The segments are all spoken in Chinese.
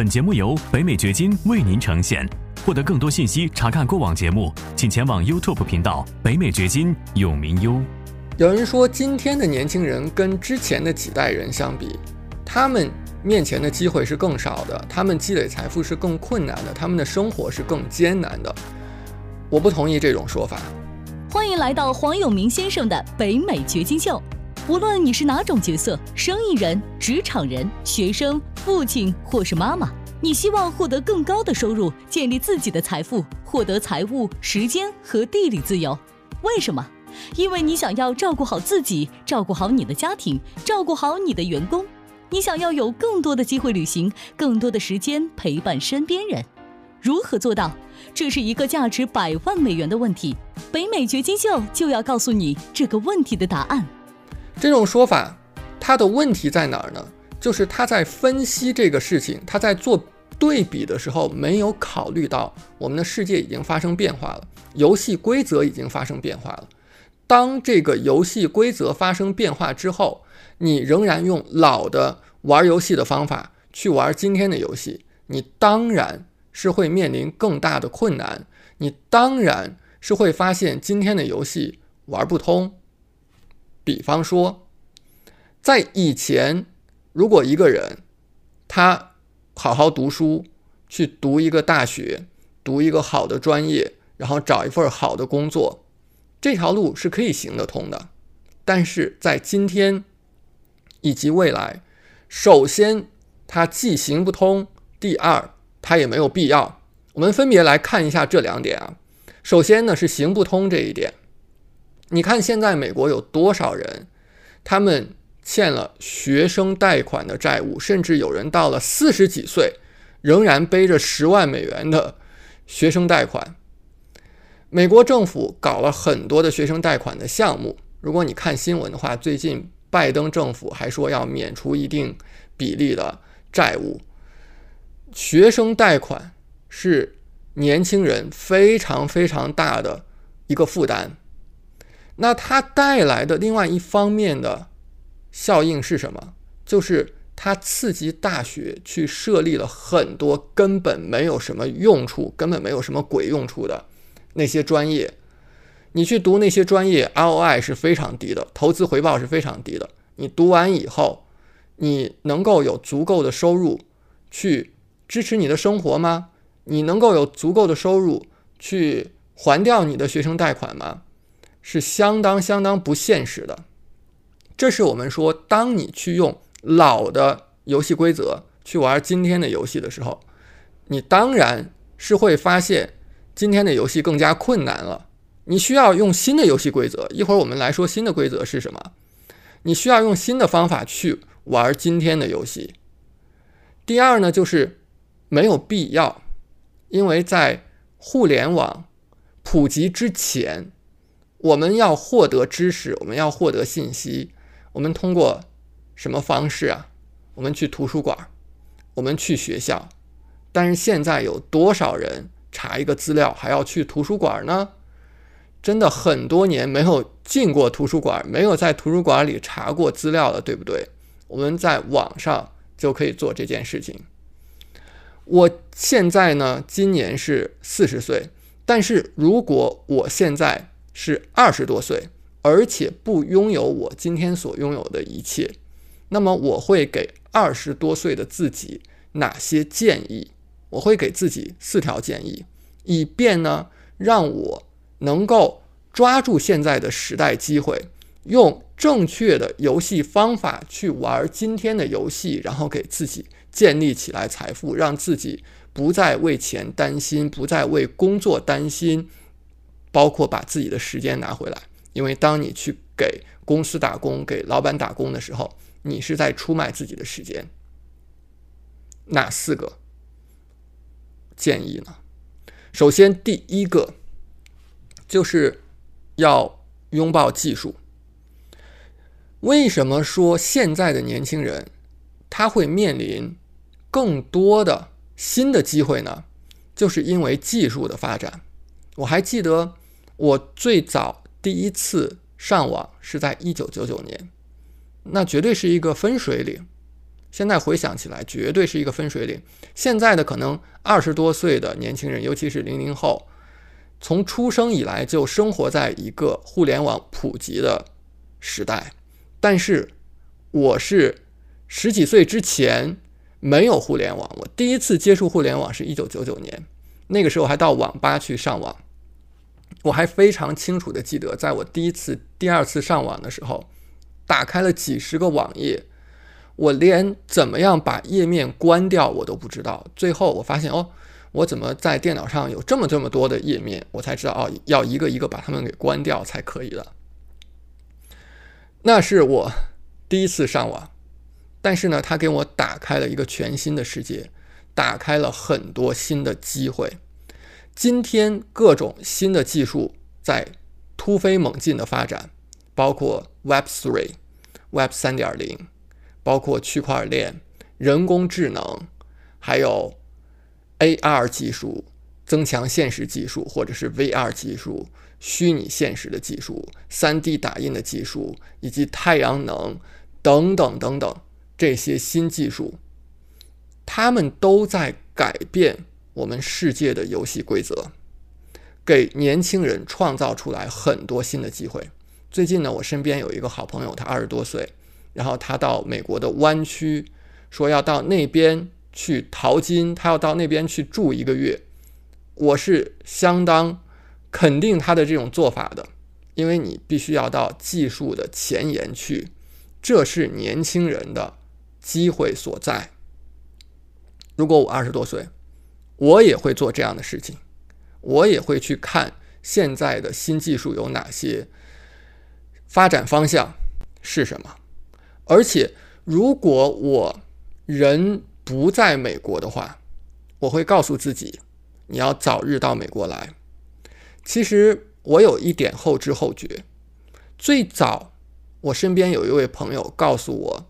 本节目由北美掘金为您呈现。获得更多信息，查看过往节目，请前往 YouTube 频道“北美掘金”永明优。有人说，今天的年轻人跟之前的几代人相比，他们面前的机会是更少的，他们积累财富是更困难的，他们的生活是更艰难的。我不同意这种说法。欢迎来到黄永明先生的北美掘金秀。无论你是哪种角色，生意人、职场人、学生、父亲或是妈妈，你希望获得更高的收入，建立自己的财富，获得财务、时间和地理自由。为什么？因为你想要照顾好自己，照顾好你的家庭，照顾好你的员工。你想要有更多的机会旅行，更多的时间陪伴身边人。如何做到？这是一个价值百万美元的问题。北美掘金秀就要告诉你这个问题的答案。这种说法，它的问题在哪儿呢？就是他在分析这个事情，他在做对比的时候，没有考虑到我们的世界已经发生变化了，游戏规则已经发生变化了。当这个游戏规则发生变化之后，你仍然用老的玩游戏的方法去玩今天的游戏，你当然是会面临更大的困难，你当然是会发现今天的游戏玩不通。比方说，在以前，如果一个人他好好读书，去读一个大学，读一个好的专业，然后找一份好的工作，这条路是可以行得通的。但是在今天以及未来，首先它既行不通，第二它也没有必要。我们分别来看一下这两点啊。首先呢是行不通这一点。你看，现在美国有多少人，他们欠了学生贷款的债务，甚至有人到了四十几岁，仍然背着十万美元的学生贷款。美国政府搞了很多的学生贷款的项目。如果你看新闻的话，最近拜登政府还说要免除一定比例的债务。学生贷款是年轻人非常非常大的一个负担。那它带来的另外一方面的效应是什么？就是它刺激大学去设立了很多根本没有什么用处、根本没有什么鬼用处的那些专业。你去读那些专业，ROI 是非常低的，投资回报是非常低的。你读完以后，你能够有足够的收入去支持你的生活吗？你能够有足够的收入去还掉你的学生贷款吗？是相当相当不现实的，这是我们说，当你去用老的游戏规则去玩今天的游戏的时候，你当然是会发现今天的游戏更加困难了。你需要用新的游戏规则。一会儿我们来说新的规则是什么。你需要用新的方法去玩今天的游戏。第二呢，就是没有必要，因为在互联网普及之前。我们要获得知识，我们要获得信息，我们通过什么方式啊？我们去图书馆，我们去学校。但是现在有多少人查一个资料还要去图书馆呢？真的很多年没有进过图书馆，没有在图书馆里查过资料了，对不对？我们在网上就可以做这件事情。我现在呢，今年是四十岁，但是如果我现在是二十多岁，而且不拥有我今天所拥有的一切，那么我会给二十多岁的自己哪些建议？我会给自己四条建议，以便呢让我能够抓住现在的时代机会，用正确的游戏方法去玩今天的游戏，然后给自己建立起来财富，让自己不再为钱担心，不再为工作担心。包括把自己的时间拿回来，因为当你去给公司打工、给老板打工的时候，你是在出卖自己的时间。哪四个建议呢？首先，第一个就是要拥抱技术。为什么说现在的年轻人他会面临更多的新的机会呢？就是因为技术的发展。我还记得。我最早第一次上网是在一九九九年，那绝对是一个分水岭，现在回想起来，绝对是一个分水岭。现在的可能二十多岁的年轻人，尤其是零零后，从出生以来就生活在一个互联网普及的时代。但是我是十几岁之前没有互联网，我第一次接触互联网是一九九九年，那个时候还到网吧去上网。我还非常清楚的记得，在我第一次、第二次上网的时候，打开了几十个网页。我连怎么样把页面关掉我都不知道，最后我发现哦，我怎么在电脑上有这么这么多的页面？我才知道哦，要一个一个把它们给关掉才可以了。那是我第一次上网，但是呢，它给我打开了一个全新的世界，打开了很多新的机会。今天各种新的技术在突飞猛进的发展，包括 Web Three、Web 三点零。包括区块链、人工智能，还有 AR 技术、增强现实技术，或者是 VR 技术、虚拟现实的技术、3D 打印的技术，以及太阳能等等等等这些新技术，他们都在改变我们世界的游戏规则，给年轻人创造出来很多新的机会。最近呢，我身边有一个好朋友，他二十多岁。然后他到美国的湾区，说要到那边去淘金，他要到那边去住一个月。我是相当肯定他的这种做法的，因为你必须要到技术的前沿去，这是年轻人的机会所在。如果我二十多岁，我也会做这样的事情，我也会去看现在的新技术有哪些，发展方向是什么。而且，如果我人不在美国的话，我会告诉自己，你要早日到美国来。其实我有一点后知后觉。最早，我身边有一位朋友告诉我，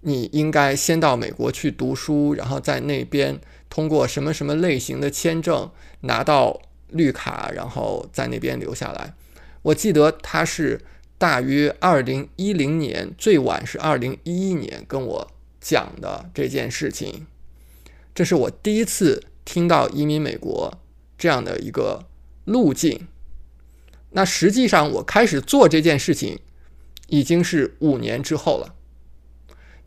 你应该先到美国去读书，然后在那边通过什么什么类型的签证拿到绿卡，然后在那边留下来。我记得他是。大约二零一零年，最晚是二零一一年，跟我讲的这件事情，这是我第一次听到移民美国这样的一个路径。那实际上，我开始做这件事情已经是五年之后了。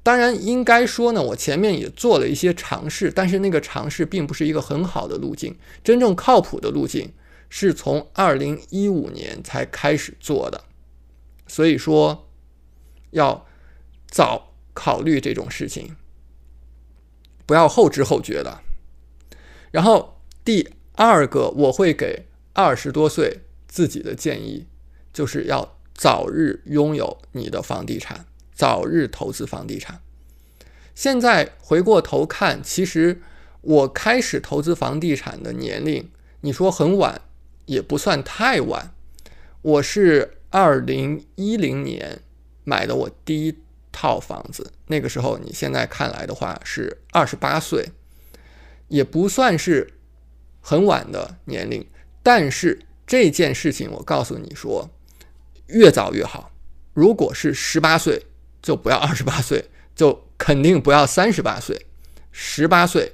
当然，应该说呢，我前面也做了一些尝试，但是那个尝试并不是一个很好的路径。真正靠谱的路径是从二零一五年才开始做的。所以说，要早考虑这种事情，不要后知后觉的。然后第二个，我会给二十多岁自己的建议，就是要早日拥有你的房地产，早日投资房地产。现在回过头看，其实我开始投资房地产的年龄，你说很晚，也不算太晚。我是。二零一零年买的我第一套房子，那个时候你现在看来的话是二十八岁，也不算是很晚的年龄。但是这件事情我告诉你说，越早越好。如果是十八岁，就不要二十八岁，就肯定不要三十八岁。十八岁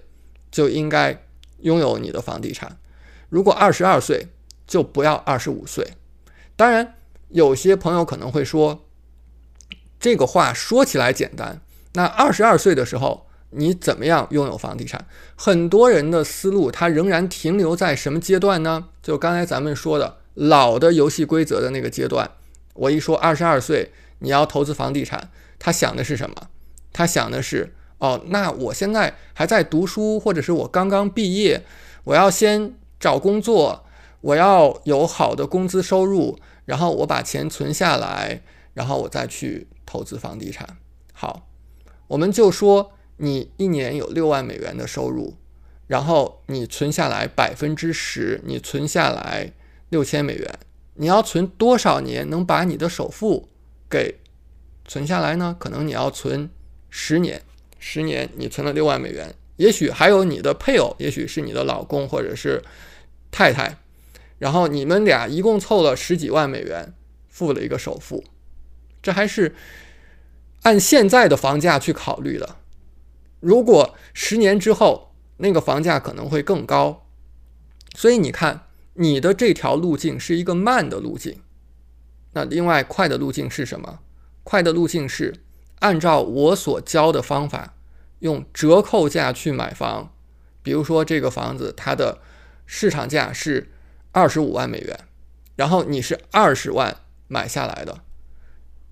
就应该拥有你的房地产。如果二十二岁，就不要二十五岁。当然。有些朋友可能会说，这个话说起来简单。那二十二岁的时候，你怎么样拥有房地产？很多人的思路，他仍然停留在什么阶段呢？就刚才咱们说的老的游戏规则的那个阶段。我一说二十二岁你要投资房地产，他想的是什么？他想的是，哦，那我现在还在读书，或者是我刚刚毕业，我要先找工作，我要有好的工资收入。然后我把钱存下来，然后我再去投资房地产。好，我们就说你一年有六万美元的收入，然后你存下来百分之十，你存下来六千美元，你要存多少年能把你的首付给存下来呢？可能你要存十年，十年你存了六万美元，也许还有你的配偶，也许是你的老公或者是太太。然后你们俩一共凑了十几万美元，付了一个首付，这还是按现在的房价去考虑的。如果十年之后那个房价可能会更高，所以你看，你的这条路径是一个慢的路径。那另外快的路径是什么？快的路径是按照我所教的方法，用折扣价去买房。比如说这个房子它的市场价是二十五万美元，然后你是二十万买下来的，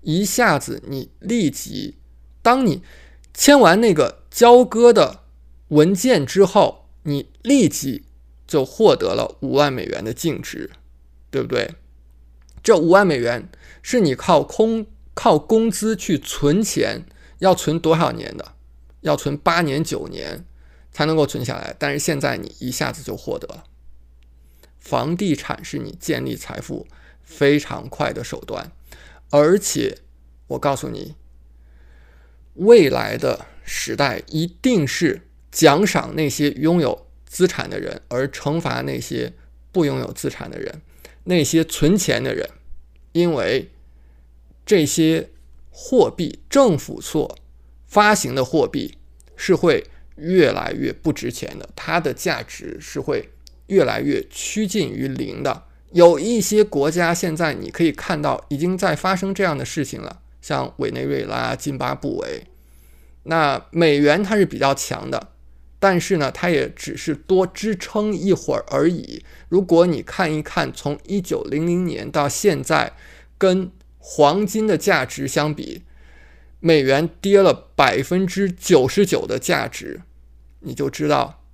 一下子你立即，当你签完那个交割的文件之后，你立即就获得了五万美元的净值，对不对？这五万美元是你靠空靠工资去存钱，要存多少年的？要存八年九年。才能够存下来，但是现在你一下子就获得了。房地产是你建立财富非常快的手段，而且我告诉你，未来的时代一定是奖赏那些拥有资产的人，而惩罚那些不拥有资产的人，那些存钱的人，因为这些货币政府所发行的货币是会。越来越不值钱的，它的价值是会越来越趋近于零的。有一些国家现在你可以看到已经在发生这样的事情了，像委内瑞拉、津巴布韦。那美元它是比较强的，但是呢，它也只是多支撑一会儿而已。如果你看一看从一九零零年到现在，跟黄金的价值相比。美元跌了百分之九十九的价值，你就知道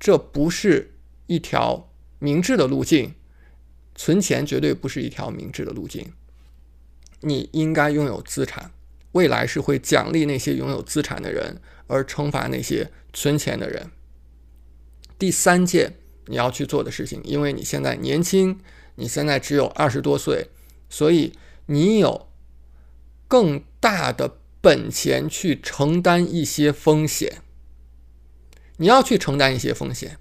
这不是一条明智的路径。存钱绝对不是一条明智的路径。你应该拥有资产，未来是会奖励那些拥有资产的人，而惩罚那些存钱的人。第三件你要去做的事情，因为你现在年轻，你现在只有二十多岁，所以你有更大的。本钱去承担一些风险，你要去承担一些风险。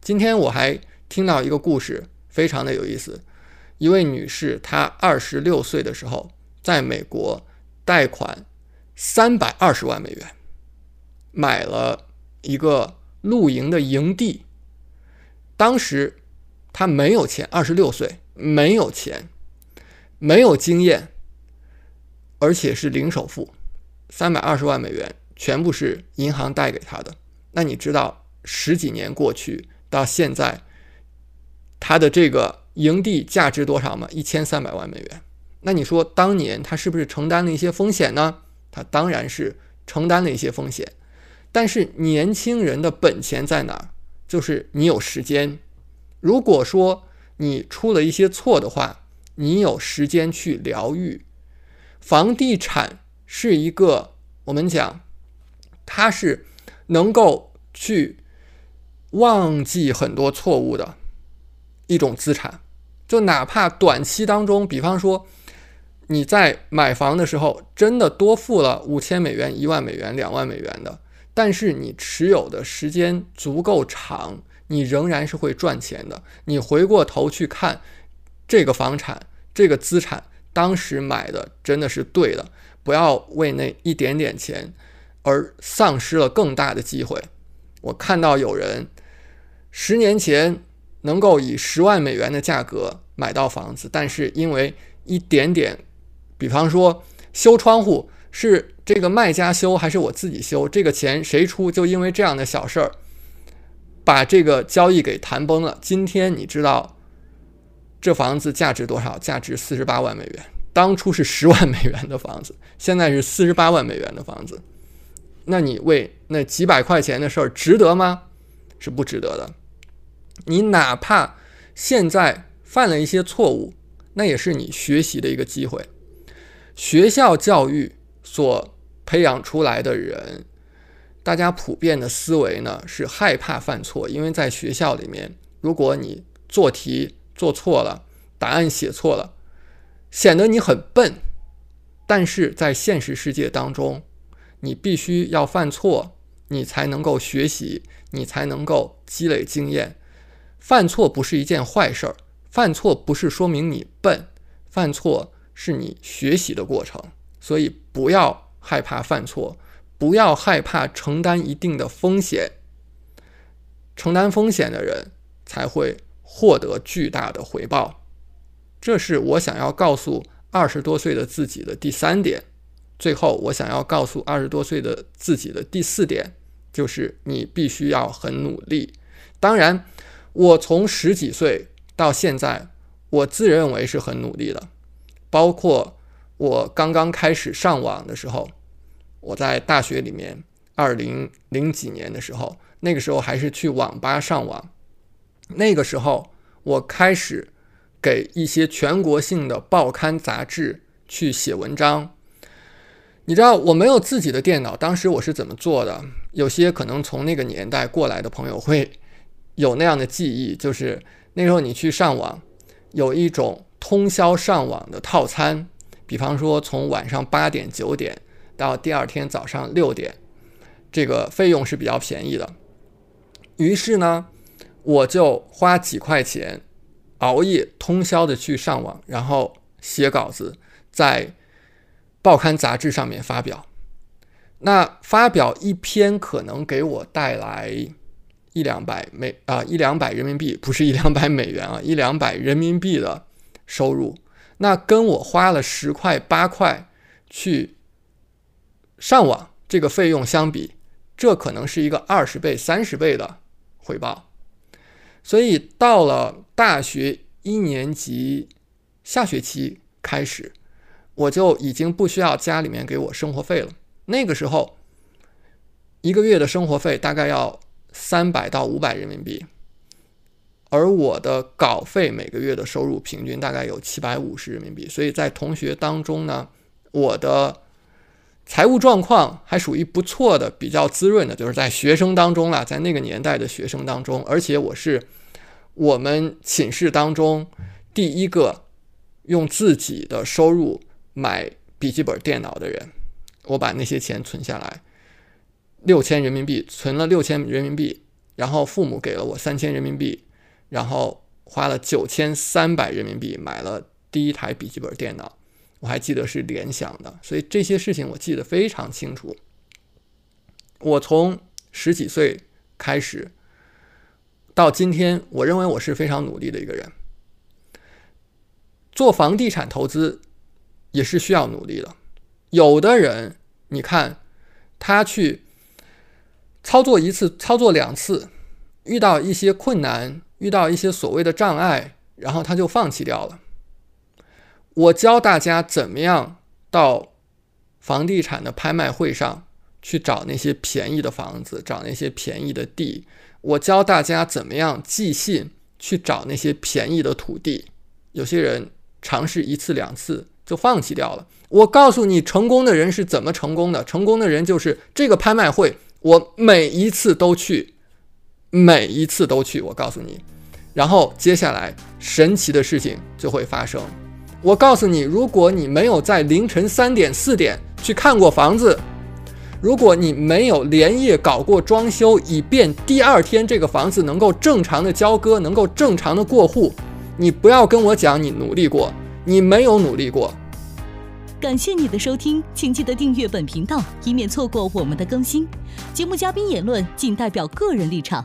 今天我还听到一个故事，非常的有意思。一位女士，她二十六岁的时候，在美国贷款三百二十万美元，买了一个露营的营地。当时他没有钱，二十六岁没有钱，没有经验，而且是零首付。三百二十万美元全部是银行贷给他的。那你知道十几年过去到现在，他的这个营地价值多少吗？一千三百万美元。那你说当年他是不是承担了一些风险呢？他当然是承担了一些风险。但是年轻人的本钱在哪儿？就是你有时间。如果说你出了一些错的话，你有时间去疗愈。房地产。是一个我们讲，它是能够去忘记很多错误的一种资产。就哪怕短期当中，比方说你在买房的时候真的多付了五千美元、一万美元、两万美元的，但是你持有的时间足够长，你仍然是会赚钱的。你回过头去看这个房产、这个资产，当时买的真的是对的。不要为那一点点钱而丧失了更大的机会。我看到有人十年前能够以十万美元的价格买到房子，但是因为一点点，比方说修窗户是这个卖家修还是我自己修，这个钱谁出？就因为这样的小事儿，把这个交易给谈崩了。今天你知道这房子价值多少？价值四十八万美元。当初是十万美元的房子，现在是四十八万美元的房子，那你为那几百块钱的事儿值得吗？是不值得的。你哪怕现在犯了一些错误，那也是你学习的一个机会。学校教育所培养出来的人，大家普遍的思维呢是害怕犯错，因为在学校里面，如果你做题做错了，答案写错了。显得你很笨，但是在现实世界当中，你必须要犯错，你才能够学习，你才能够积累经验。犯错不是一件坏事儿，犯错不是说明你笨，犯错是你学习的过程。所以不要害怕犯错，不要害怕承担一定的风险，承担风险的人才会获得巨大的回报。这是我想要告诉二十多岁的自己的第三点。最后，我想要告诉二十多岁的自己的第四点，就是你必须要很努力。当然，我从十几岁到现在，我自认为是很努力的。包括我刚刚开始上网的时候，我在大学里面，二零零几年的时候，那个时候还是去网吧上网。那个时候，我开始给一些全国性的报刊杂志去写文章。你知道我没有自己的电脑，当时我是怎么做的？有些可能从那个年代过来的朋友会有那样的记忆，就是那时候你去上网，有一种通宵上网的套餐，比方说从晚上八点九点到第二天早上六点，这个费用是比较便宜的。于是呢，我就花几块钱熬夜通宵的去上网，然后写稿子，在。报刊杂志上面发表，那发表一篇可能给我带来一两百美啊一两百人民币，不是一两百美元啊，一两百人民币的收入。那跟我花了十块八块去上网这个费用相比，这可能是一个二十倍三十倍的回报。所以到了大学一年级下学期开始。我就已经不需要家里面给我生活费了。那个时候，一个月的生活费大概要三百到五百人民币，而我的稿费每个月的收入平均大概有七百五十人民币。所以在同学当中呢，我的财务状况还属于不错的，比较滋润的，就是在学生当中啦，在那个年代的学生当中，而且我是我们寝室当中第一个用自己的收入。买笔记本电脑的人，我把那些钱存下来，六千人民币，存了六千人民币，然后父母给了我三千人民币，然后花了九千三百人民币买了第一台笔记本电脑，我还记得是联想的，所以这些事情我记得非常清楚。我从十几岁开始到今天，我认为我是非常努力的一个人，做房地产投资。也是需要努力的。有的人，你看，他去操作一次、操作两次，遇到一些困难，遇到一些所谓的障碍，然后他就放弃掉了。我教大家怎么样到房地产的拍卖会上去找那些便宜的房子，找那些便宜的地。我教大家怎么样寄信去找那些便宜的土地。有些人尝试一次两次。就放弃掉了。我告诉你，成功的人是怎么成功的？成功的人就是这个拍卖会，我每一次都去，每一次都去。我告诉你，然后接下来神奇的事情就会发生。我告诉你，如果你没有在凌晨三点、四点去看过房子，如果你没有连夜搞过装修，以便第二天这个房子能够正常的交割，能够正常的过户，你不要跟我讲你努力过。你没有努力过。感谢你的收听，请记得订阅本频道，以免错过我们的更新。节目嘉宾言论仅代表个人立场。